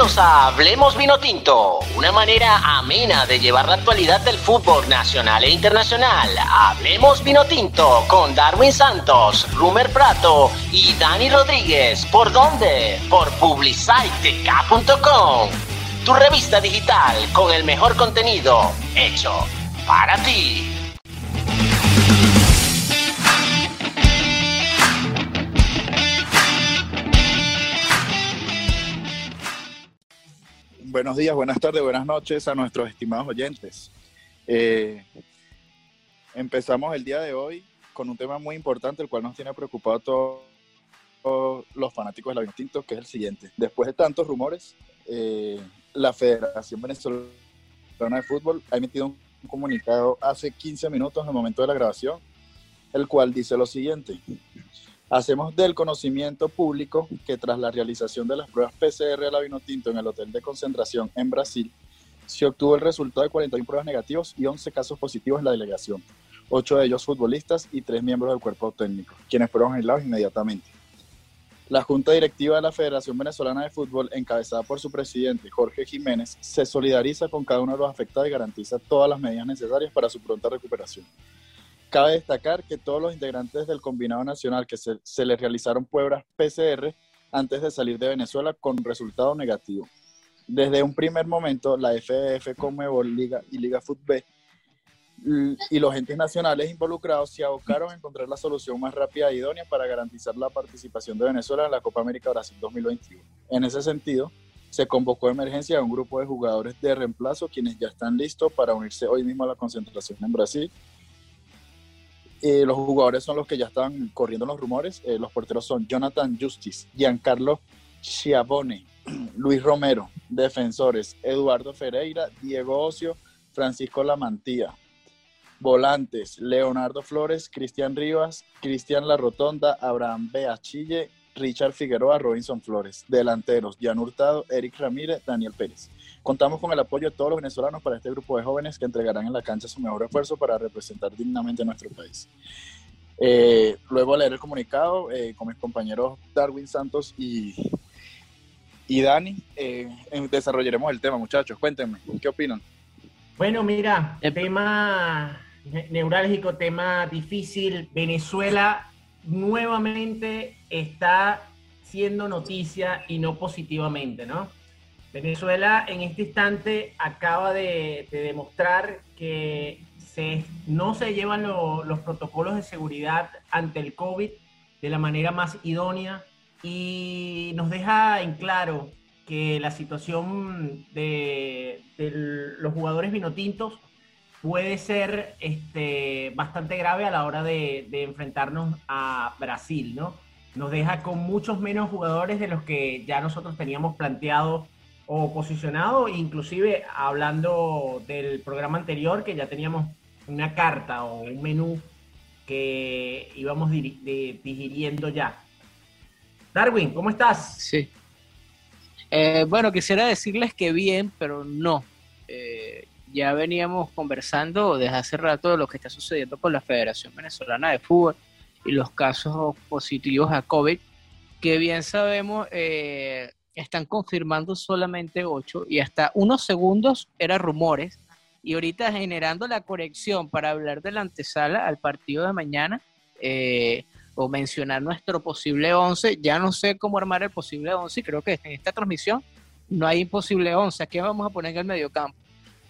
A Hablemos Vino Tinto, una manera amena de llevar la actualidad del fútbol nacional e internacional. Hablemos Vino Tinto con Darwin Santos, Rumer Prato y Dani Rodríguez. ¿Por dónde? Por publicitek.com, tu revista digital con el mejor contenido hecho para ti. Buenos días, buenas tardes, buenas noches a nuestros estimados oyentes. Eh, empezamos el día de hoy con un tema muy importante, el cual nos tiene preocupado todos, los fanáticos del Tinto, que es el siguiente. Después de tantos rumores, eh, la Federación Venezolana de Fútbol ha emitido un comunicado hace 15 minutos en el momento de la grabación, el cual dice lo siguiente. Hacemos del conocimiento público que tras la realización de las pruebas PCR a la Vinotinto en el hotel de concentración en Brasil, se obtuvo el resultado de 41 pruebas negativas y 11 casos positivos en la delegación, 8 de ellos futbolistas y 3 miembros del cuerpo técnico, quienes fueron aislados inmediatamente. La Junta Directiva de la Federación Venezolana de Fútbol, encabezada por su presidente Jorge Jiménez, se solidariza con cada uno de los afectados y garantiza todas las medidas necesarias para su pronta recuperación. Cabe destacar que todos los integrantes del combinado nacional que se, se les realizaron pruebas PCR antes de salir de Venezuela con resultado negativo. Desde un primer momento, la FF, Conmebol, Liga y Liga Fútbol y los entes nacionales involucrados se abocaron a encontrar la solución más rápida e idónea para garantizar la participación de Venezuela en la Copa América Brasil 2021. En ese sentido, se convocó de emergencia a un grupo de jugadores de reemplazo quienes ya están listos para unirse hoy mismo a la concentración en Brasil eh, los jugadores son los que ya están corriendo los rumores. Eh, los porteros son Jonathan Justice, Giancarlo Schiavone, Luis Romero, defensores, Eduardo Ferreira, Diego Ocio, Francisco Lamantía. Volantes, Leonardo Flores, Cristian Rivas, Cristian La Rotonda, Abraham Beachille, Richard Figueroa, Robinson Flores. Delanteros, Jan Hurtado, Eric Ramírez, Daniel Pérez. Contamos con el apoyo de todos los venezolanos para este grupo de jóvenes que entregarán en la cancha su mejor esfuerzo para representar dignamente a nuestro país. Eh, luego leer el comunicado eh, con mis compañeros Darwin Santos y, y Dani, eh, desarrollaremos el tema, muchachos. Cuéntenme, ¿qué opinan? Bueno, mira, tema neurálgico, tema difícil. Venezuela nuevamente está siendo noticia y no positivamente, ¿no? Venezuela en este instante acaba de, demostrar que no se llevan los protocolos de seguridad ante el COVID de la manera más idónea y nos deja en claro que la situación de, los jugadores vinotintos puede ser este, bastante grave a la hora de, de, enfrentarnos a Brasil, ¿no? Nos deja con muchos menos jugadores de los que ya nosotros teníamos planteado o posicionado, inclusive hablando del programa anterior, que ya teníamos una carta o un menú que íbamos digiriendo ya. Darwin, ¿cómo estás? Sí. Eh, bueno, quisiera decirles que bien, pero no. Eh, ya veníamos conversando desde hace rato de lo que está sucediendo con la Federación Venezolana de Fútbol y los casos positivos a COVID, que bien sabemos, eh, están confirmando solamente 8 y hasta unos segundos eran rumores y ahorita generando la corrección para hablar de la antesala al partido de mañana eh, o mencionar nuestro posible 11, ya no sé cómo armar el posible 11 y creo que en esta transmisión no hay imposible 11, ¿a quién vamos a poner en el mediocampo?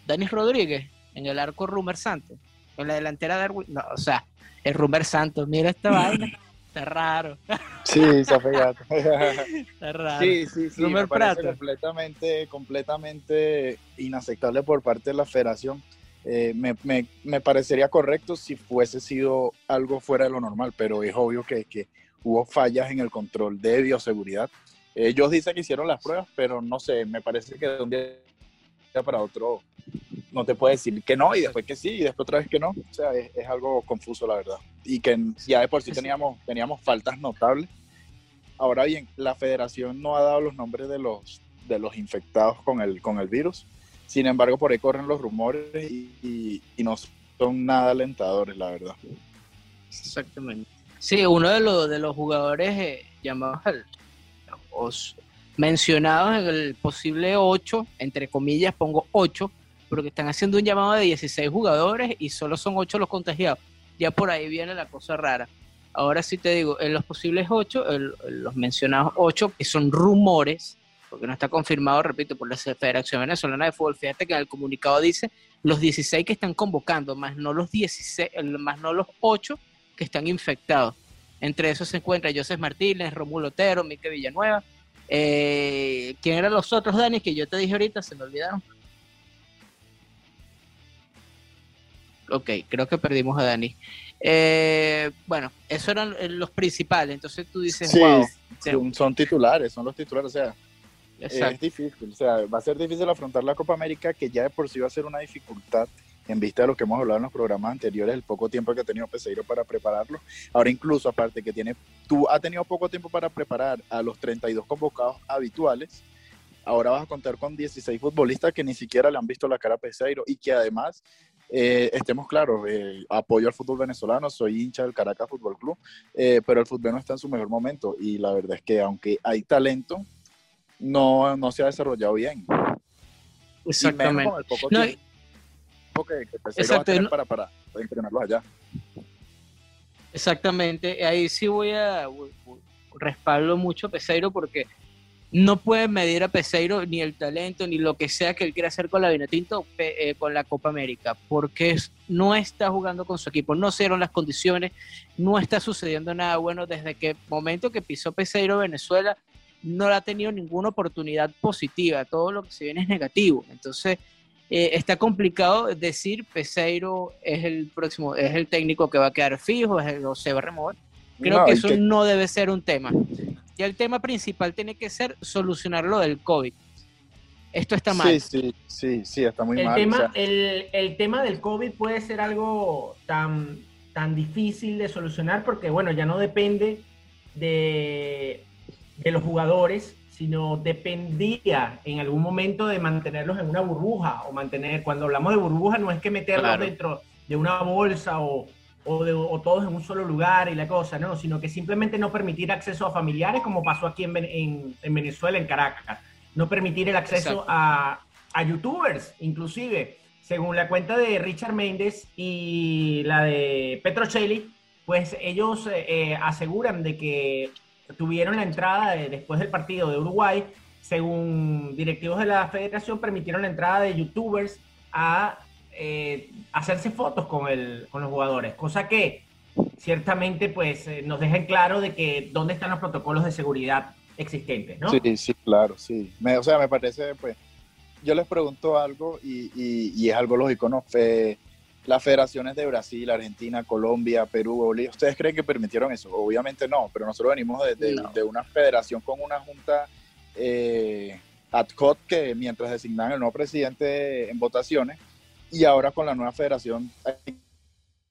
Dani Rodríguez en el arco Rumer Santos, en la delantera de no, o sea, el Rumer Santos, mira esta vaina. Está raro. Sí, está Está raro. Sí, sí, sí. me parece completamente, completamente inaceptable por parte de la federación. Eh, me, me, me, parecería correcto si fuese sido algo fuera de lo normal, pero es obvio que, que hubo fallas en el control de bioseguridad. Ellos dicen que hicieron las pruebas, pero no sé, me parece que de un día para otro no te puede decir que no y después que sí y después otra vez que no. O sea, es, algo confuso, la verdad. Y que ya de por sí teníamos, teníamos faltas notables. Ahora bien, la federación no ha dado los nombres de los, de los infectados con el, con el virus. Sin embargo, por ahí corren los rumores y, no son nada alentadores, la verdad. Exactamente. Sí, uno de los, de los jugadores eh, llamados mencionados en el posible 8, entre comillas pongo 8, porque están haciendo un llamado de 16 jugadores y solo son 8 los contagiados. Ya por ahí viene la cosa rara. Ahora sí te digo, en los posibles 8, los mencionados 8, que son rumores, porque no está confirmado, repito, por la Federación Venezolana de Fútbol. Fíjate que en el comunicado dice los 16 que están convocando, más no los 16, más no los 8 que están infectados. Entre esos se encuentra José Martínez, Romulo Otero, Mique Villanueva. Eh, ¿Quién eran los otros, Dani? Que yo te dije ahorita, se me olvidaron. Ok, creo que perdimos a Dani. Eh, bueno, esos eran los principales. Entonces tú dices, wow. son titulares, son los titulares. O sea, es difícil, o sea, va a ser difícil afrontar la Copa América, que ya de por sí va a ser una dificultad en vista de lo que hemos hablado en los programas anteriores, el poco tiempo que ha tenido Peseiro para prepararlo. Ahora incluso, aparte que tiene, tú has tenido poco tiempo para preparar a los 32 convocados habituales, ahora vas a contar con 16 futbolistas que ni siquiera le han visto la cara a Peseiro y que además, eh, estemos claros, eh, apoyo al fútbol venezolano, soy hincha del Caracas Fútbol Club, eh, pero el fútbol no está en su mejor momento y la verdad es que aunque hay talento, no, no se ha desarrollado bien. Exactamente. para, para entrenarlos allá. Exactamente, ahí sí voy a respaldo mucho a Peseiro porque no puede medir a Peseiro ni el talento ni lo que sea que él quiera hacer con la Vinotinto eh, con la Copa América, porque no está jugando con su equipo, no se dieron las condiciones, no está sucediendo nada bueno desde que momento que pisó Peseiro Venezuela no ha tenido ninguna oportunidad positiva, todo lo que se viene es negativo. Entonces, eh, está complicado decir Peseiro es el próximo, es el técnico que va a quedar fijo, o se va a remover. Creo que eso no debe ser un tema. Ya el tema principal tiene que ser solucionar lo del COVID. Esto está mal. Sí, sí, sí, sí está muy el mal. Tema, el, el, tema del COVID puede ser algo tan, tan difícil de solucionar porque, bueno, ya no depende de de los jugadores, sino dependía en algún momento de mantenerlos en una burbuja o mantener, cuando hablamos de burbuja no es que meterlos dentro de una bolsa o, o, todos en un solo lugar y la cosa, no, sino que simplemente no permitir acceso a familiares como pasó aquí en, en, Venezuela, en Caracas, no permitir el acceso a, a youtubers, inclusive, según la cuenta de Richard Méndez y la de Petrocelli, pues ellos eh, eh, aseguran de que tuvieron la entrada después del partido de Uruguay, según directivos de la federación, permitieron la entrada de youtubers a eh, hacerse fotos con, el, con los jugadores, cosa que ciertamente pues eh, nos deja en claro de que dónde están los protocolos de seguridad existentes, ¿no? Sí, sí, claro, sí. o sea, me parece, pues, yo les pregunto algo y, y, es algo lógico, ¿no? Fe, las federaciones de Brasil, Argentina, Colombia, Perú, Bolivia, ¿ustedes creen que permitieron eso? Obviamente no, pero nosotros venimos de, una federación con una junta eh, ad hoc que mientras designan el nuevo presidente en votaciones y ahora con la nueva federación hay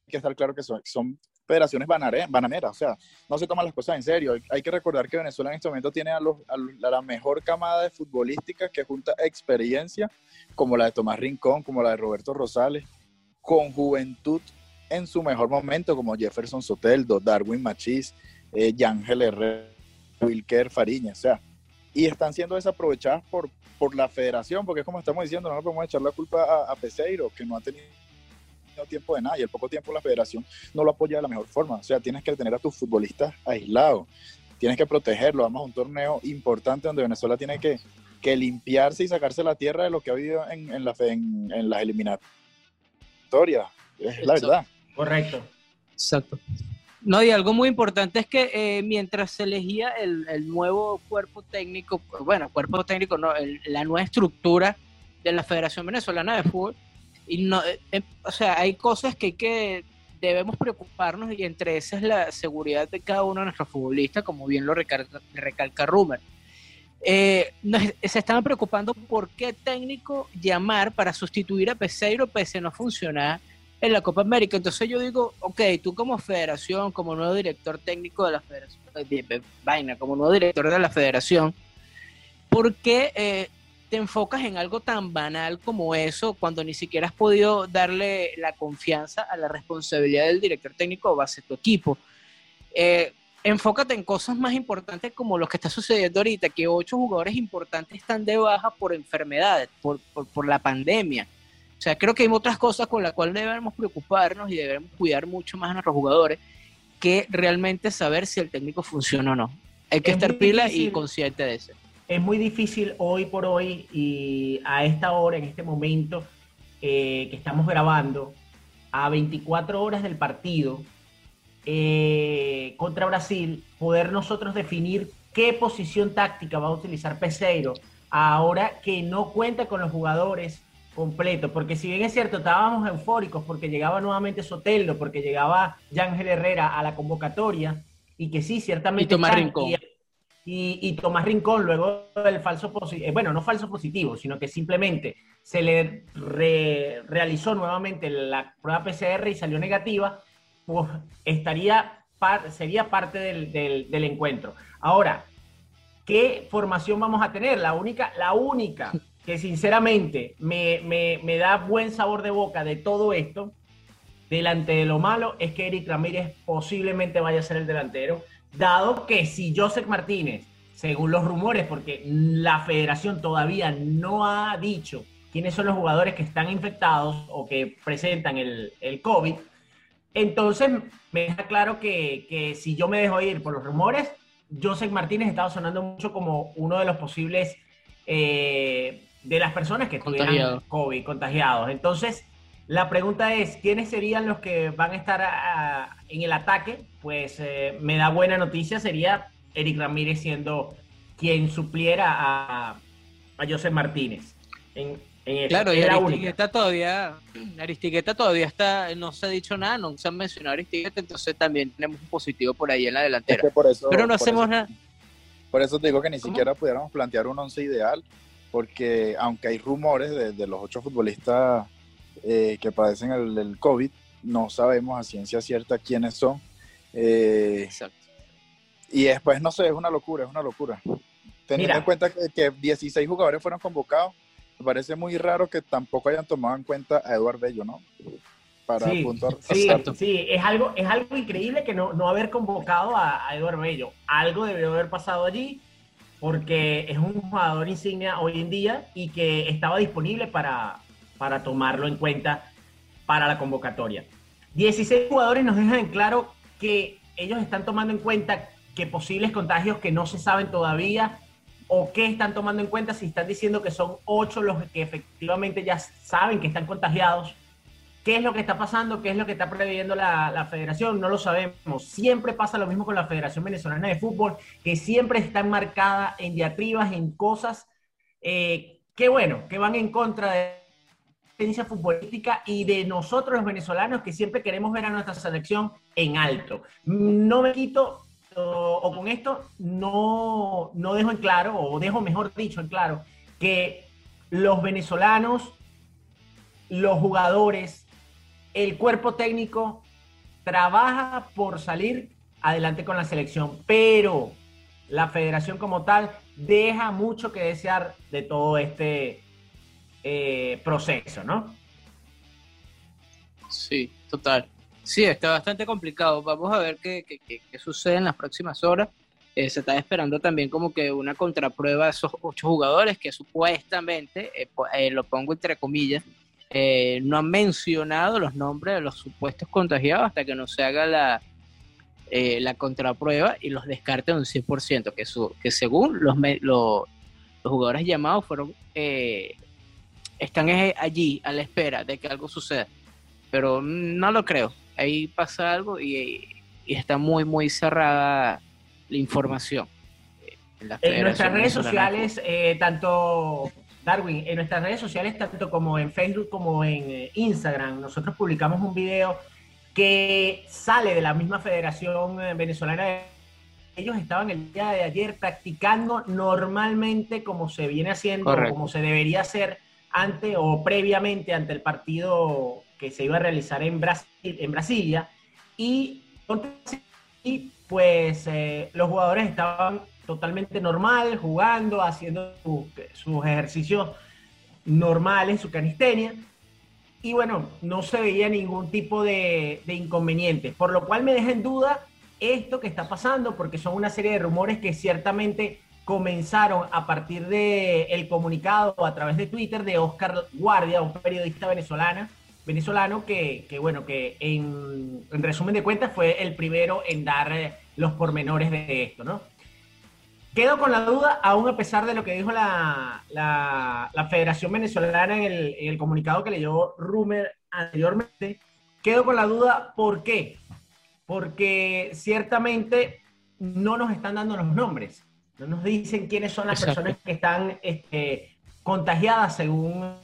que estar claro que son, son federaciones bananeras, o sea, no se toman las cosas en serio. Hay que recordar que Venezuela en este momento tiene a, los, a la mejor camada de futbolística que junta experiencia, como la de Tomás Rincón, como la de Roberto Rosales, con juventud en su mejor momento, como Jefferson Soteldo, Darwin Machís, eh, Yángel Herrera, Wilker Fariña, o sea, y están siendo desaprovechadas por, por la federación, porque es como estamos diciendo, no le podemos echar la culpa a, a Peseiro, que no ha tenido tiempo de nada y el poco tiempo la federación no lo apoya de la mejor forma. O sea, tienes que tener a tus futbolistas aislados, tienes que protegerlo. Vamos a un torneo importante donde Venezuela tiene que, que limpiarse y sacarse la tierra de lo que ha habido en, en, la, en, en las eliminatorias historia, es la verdad. Correcto. Exacto. No, y algo muy importante es que eh, mientras se elegía el, nuevo cuerpo técnico, bueno, cuerpo técnico, no, la nueva estructura de la Federación Venezolana de Fútbol, y no, eh, em, o sea, hay cosas que, que debemos preocuparnos y entre esas es la seguridad de cada uno de nuestros futbolistas, como bien lo recalca, recalca Rumer. Eh, se estaban preocupando por qué técnico llamar para sustituir a Peseiro pese no funcionar en la Copa América. Entonces yo digo, ok, tú como federación, como nuevo director técnico de la federación, eh, vaina, como nuevo director de la federación, ¿por qué eh, te enfocas en algo tan banal como eso cuando ni siquiera has podido darle la confianza a la responsabilidad del director técnico base a tu equipo? enfócate en cosas más importantes como lo que está sucediendo ahorita, que ocho jugadores importantes están de baja por enfermedades, por, por, la pandemia. O sea, creo que hay otras cosas con las cuales debemos preocuparnos y debemos cuidar mucho más a nuestros jugadores que realmente saber si el técnico funciona o no. Hay que estar pila y consciente de eso. Es muy difícil hoy por hoy y a esta hora, en este momento eh, que estamos grabando, a 24 horas del partido, eh, contra Brasil, poder nosotros definir qué posición táctica va a utilizar Peseiro ahora que no cuenta con los jugadores completos. Porque si bien es cierto, estábamos eufóricos porque llegaba nuevamente Sotelo, porque llegaba Yángel Herrera a la convocatoria y que sí, ciertamente... Y Tomás Rincón. Y, Tomás Rincón, luego del falso positivo, eh, bueno, no falso positivo, sino que simplemente se le realizó nuevamente la prueba PCR y salió negativa, pues estaría, sería parte del, encuentro. Ahora, ¿qué formación vamos a tener? La única, la única que sinceramente me, da buen sabor de boca de todo esto, delante de lo malo, es que Eric Ramírez posiblemente vaya a ser el delantero, dado que si Joseph Martínez, según los rumores, porque la federación todavía no ha dicho quiénes son los jugadores que están infectados o que presentan el, el COVID, entonces, me deja claro que, si yo me dejo ir por los rumores, Joseph Martínez estaba sonando mucho como uno de los posibles eh, de las personas que estuvieran COVID, contagiados. Entonces, la pregunta es, ¿quiénes serían los que van a estar en el ataque? Pues eh, me da buena noticia, sería Eric Ramírez siendo quien supliera a, a Joseph Martínez. En, claro, y Aristiqueta todavía, Aristiqueta todavía está, no se ha dicho nada, no se han mencionado Aristiqueta, entonces también tenemos un positivo por ahí en la delantera. Pero no hacemos nada. Por eso te digo que ni siquiera pudiéramos plantear un once ideal, porque aunque hay rumores de, los ocho futbolistas eh, que padecen el, COVID, no sabemos a ciencia cierta quiénes son. Eh, Exacto. Y después, no sé, es una locura, es una locura. Teniendo en cuenta que, que 16 jugadores fueron convocados, me parece muy raro que tampoco hayan tomado en cuenta a Eduardo Bello, ¿no? Para sí, sí, sí, es algo, es algo increíble que no, no haber convocado a, Eduardo Bello. Algo debió haber pasado allí porque es un jugador insignia hoy en día y que estaba disponible para, para tomarlo en cuenta para la convocatoria. 16 jugadores nos dejan en claro que ellos están tomando en cuenta que posibles contagios que no se saben todavía o qué están tomando en cuenta si están diciendo que son ocho los que efectivamente ya saben que están contagiados. ¿Qué es lo que está pasando? ¿Qué es lo que está previendo la, federación? No lo sabemos. Siempre pasa lo mismo con la Federación Venezolana de Fútbol, que siempre está enmarcada en diatribas, en cosas eh, que, bueno, que van en contra de la ciencia futbolística y de nosotros los venezolanos que siempre queremos ver a nuestra selección en alto. No me quito o, con esto no, no dejo en claro, o dejo mejor dicho en claro, que los venezolanos, los jugadores, el cuerpo técnico trabaja por salir adelante con la selección, pero la federación como tal deja mucho que desear de todo este eh, proceso, ¿no? Sí, total. Sí, está bastante complicado. Vamos a ver qué, sucede en las próximas horas. Eh, se está esperando también como que una contraprueba de esos ocho jugadores que supuestamente, eh, lo pongo entre comillas, no han mencionado los nombres de los supuestos contagiados hasta que no se haga la, la contraprueba y los descarte un 100%, que, su, que según los, los, los jugadores llamados fueron están allí a la espera de que algo suceda. Pero no lo creo ahí pasa algo y, está muy, muy cerrada la información. En, nuestras redes sociales, eh, tanto Darwin, en nuestras redes sociales, tanto como en Facebook como en eh, Instagram, nosotros publicamos un video que sale de la misma Federación eh, Venezolana. Ellos estaban el día de ayer practicando normalmente como se viene haciendo, como se debería hacer ante o previamente ante el partido que se iba a realizar en, Brasil, en Brasilia y, y pues eh, los jugadores estaban totalmente normal, jugando, haciendo sus ejercicios normales, su canistenia, y bueno, no se veía ningún tipo de, de, inconveniente, por lo cual me deja en duda esto que está pasando, porque son una serie de rumores que ciertamente comenzaron a partir del el comunicado a través de Twitter de Oscar Guardia, un periodista venezolana, venezolano que, que bueno, que en, en, resumen de cuentas fue el primero en dar los pormenores de esto, ¿no? Quedo con la duda, aún a pesar de lo que dijo la, la, la Federación Venezolana en el, en el, comunicado que leyó Rumer anteriormente, quedo con la duda, ¿por qué? Porque ciertamente no nos están dando los nombres, no nos dicen quiénes son las Exacto. personas que están este, contagiadas según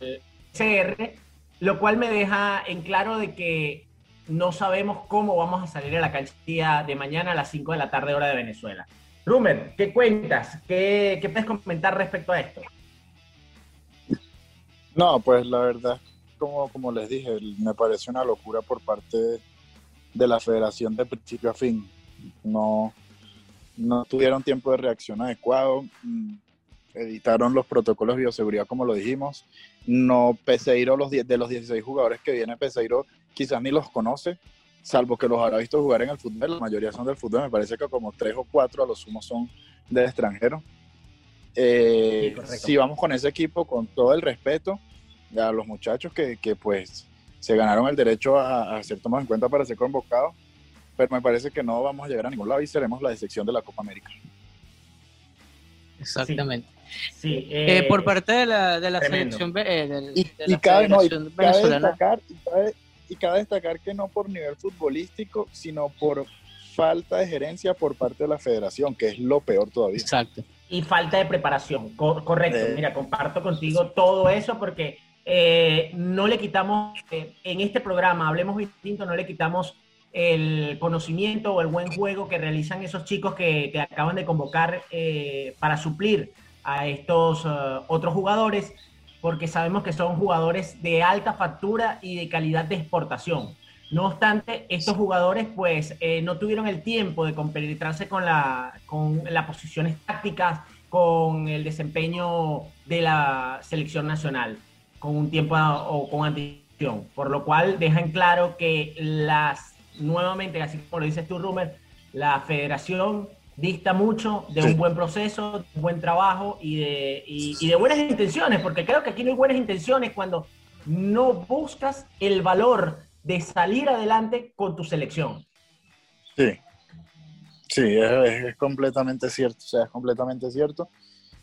el CR, lo cual me deja en claro de que no sabemos cómo vamos a salir a la cancha de mañana a las 5 de la tarde hora de Venezuela. Rumer, ¿qué cuentas? ¿Qué, ¿Qué, puedes comentar respecto a esto? No, pues la verdad, como, como les dije, me parece una locura por parte de la federación de principio a fin. No, no tuvieron tiempo de reacción adecuado, mm, editaron los protocolos de bioseguridad como lo dijimos. No, Peseiro, los, de los 16 jugadores que viene Peseiro, quizás ni los conoce salvo que los habrá visto jugar en el fútbol, la mayoría son del fútbol, me parece que como tres o cuatro a lo sumo son del extranjero. Eh, sí, si vamos con ese equipo, con todo el respeto a los muchachos que, que pues se ganaron el derecho a, a, ser tomados en cuenta para ser convocados, pero me parece que no vamos a llegar a ningún lado y seremos la decepción de la Copa América. Exactamente. Sí, eh, eh, por parte de la, de la selección eh, de, y, de la y cabe, no, y cabe destacar, y cabe, y cabe destacar que no por nivel futbolístico, sino por falta de gerencia por parte de la federación, que es lo peor todavía. Exacto. Y falta de preparación, Co correcto. Eh. Mira, comparto contigo todo eso porque eh, no le quitamos, eh, en este programa, Hablemos Distinto, no le quitamos el conocimiento o el buen juego que realizan esos chicos que, que acaban de convocar eh, para suplir a estos uh, otros jugadores porque sabemos que son jugadores de alta factura y de calidad de exportación. No obstante, estos jugadores pues eh, no tuvieron el tiempo de compenetrarse con, la, con las posiciones tácticas, con el desempeño de la selección nacional, con un tiempo o con anticipación, por lo cual dejan claro que las, nuevamente, así como lo dices tú, Rumer, la federación dista mucho de un buen proceso, de un buen trabajo y de, y, y de buenas intenciones, porque creo que aquí no hay buenas intenciones cuando no buscas el valor de salir adelante con tu selección. Sí, sí, es, es completamente cierto, o sea, es completamente cierto.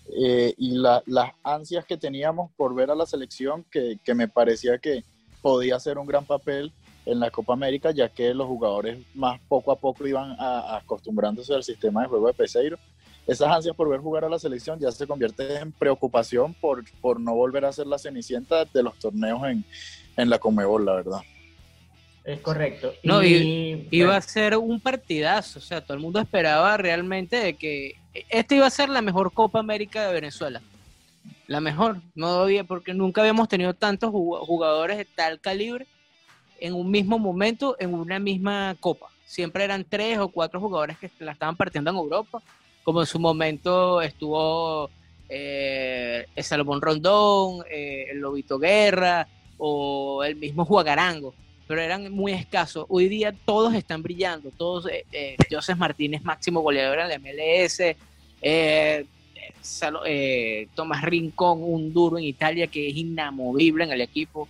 Eh, y la, las ansias que teníamos por ver a la selección, que, que me parecía que podía hacer un gran papel, en la Copa América, ya que los jugadores más poco a poco iban a, a acostumbrándose al sistema de juego de Peseiro. Esas ansias por ver jugar a la selección ya se convierte en preocupación por, por no volver a ser la cenicienta de los torneos en, en la Comebol, la verdad. Es correcto. No, y, iba bueno. a ser un partidazo, o sea, todo el mundo esperaba realmente de que esta iba a ser la mejor Copa América de Venezuela. La mejor, no había, porque nunca habíamos tenido tantos jugadores de tal calibre en un mismo momento, en una misma copa. Siempre eran tres o cuatro jugadores que la estaban partiendo en Europa, como en su momento estuvo eh, Salomón Rondón, eh, el Lobito Guerra o el mismo Juagarango, pero eran muy escasos. Hoy día todos están brillando, todos, eh, eh Joseph Martínez, máximo goleador en la MLS, eh, Tomás Rincón, un duro en Italia que es inamovible en el equipo.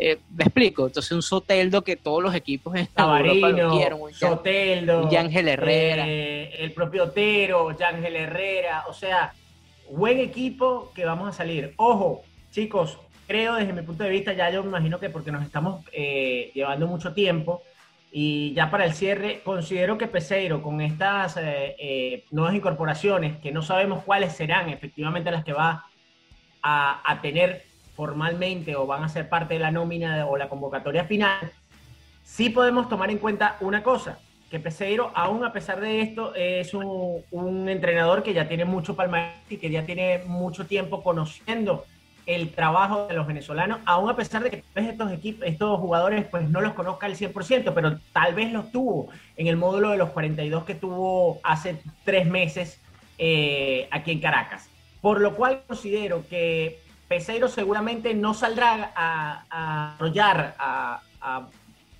Eh, me explico, entonces un Soteldo que todos los equipos en Tabarino, lo quieren, un Soteldo, un Yángel Herrera, eh, el propio Otero, Yángel Herrera, o sea, buen equipo que vamos a salir. Ojo, chicos, creo desde mi punto de vista, ya yo me imagino que porque nos estamos eh, llevando mucho tiempo y ya para el cierre, considero que Peseiro con estas eh, eh, nuevas incorporaciones, que no sabemos cuáles serán efectivamente las que va a, a tener formalmente o van a ser parte de la nómina o la convocatoria final, sí podemos tomar en cuenta una cosa, que Peseiro, aún a pesar de esto, es un, entrenador que ya tiene mucho palmarés y que ya tiene mucho tiempo conociendo el trabajo de los venezolanos, aún a pesar de que estos equipos, estos jugadores, pues no los conozca al 100%, pero tal vez los tuvo en el módulo de los 42 que tuvo hace tres meses eh, aquí en Caracas. Por lo cual considero que Peseiro seguramente no saldrá a, a arrollar a, a,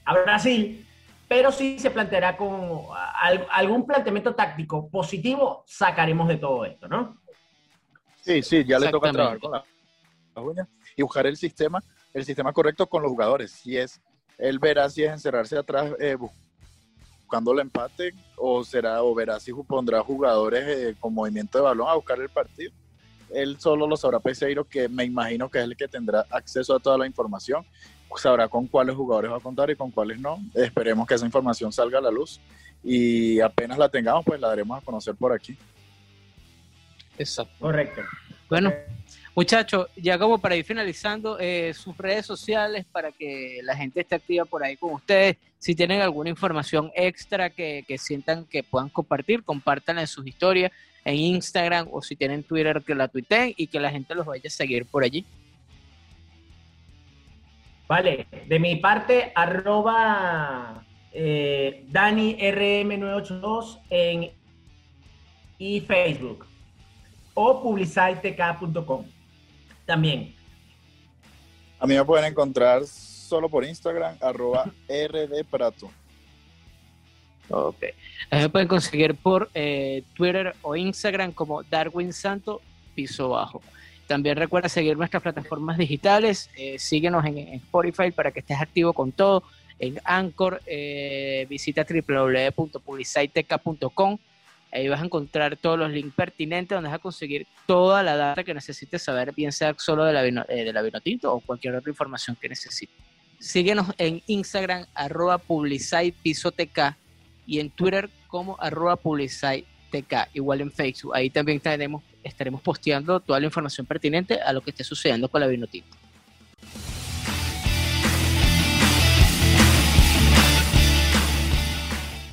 a, Brasil, pero sí se planteará con algún planteamiento táctico positivo, sacaremos de todo esto, ¿no? Sí, sí, ya le toca trabajar con las uñas y buscar el sistema, el sistema correcto con los jugadores. Si es, él verá si es encerrarse atrás eh, buscando el empate o será o verá si pondrá jugadores eh, con movimiento de balón a buscar el partido. Él solo lo sabrá Peseiro, que me imagino que es el que tendrá acceso a toda la información sabrá con cuáles jugadores va a contar y con cuáles no. Esperemos que esa información salga a la luz y apenas la tengamos, pues la daremos a conocer por aquí. Exacto. Correcto. Bueno, muchachos, ya como para ir finalizando, eh, sus redes sociales para que la gente esté activa por ahí con ustedes. Si tienen alguna información extra que, que sientan que puedan compartir, compártanla en sus historias en Instagram o si tienen Twitter que la tuiteen y que la gente los vaya a seguir por allí. Vale, de mi parte, arroba eh, DaniRM982 en y Facebook o publicitek.com también. A mí me pueden encontrar solo por Instagram, arroba rdprato. Ok. Me pueden conseguir por eh, Twitter o Instagram como Darwin Santo, piso bajo. También recuerda seguir nuestras plataformas digitales, eh, síguenos en, Spotify para que estés activo con todo, en Anchor, eh, visita www.publiciteca.com, ahí vas a encontrar todos los links pertinentes donde vas a conseguir toda la data que necesites saber, bien sea solo de la, vino, eh, o cualquier otra información que necesites. Síguenos en Instagram, arroba publicitepisoteca y en Twitter como arroba igual en Facebook. Ahí también tenemos estaremos posteando toda la información pertinente a lo que esté sucediendo con la Vinotinto.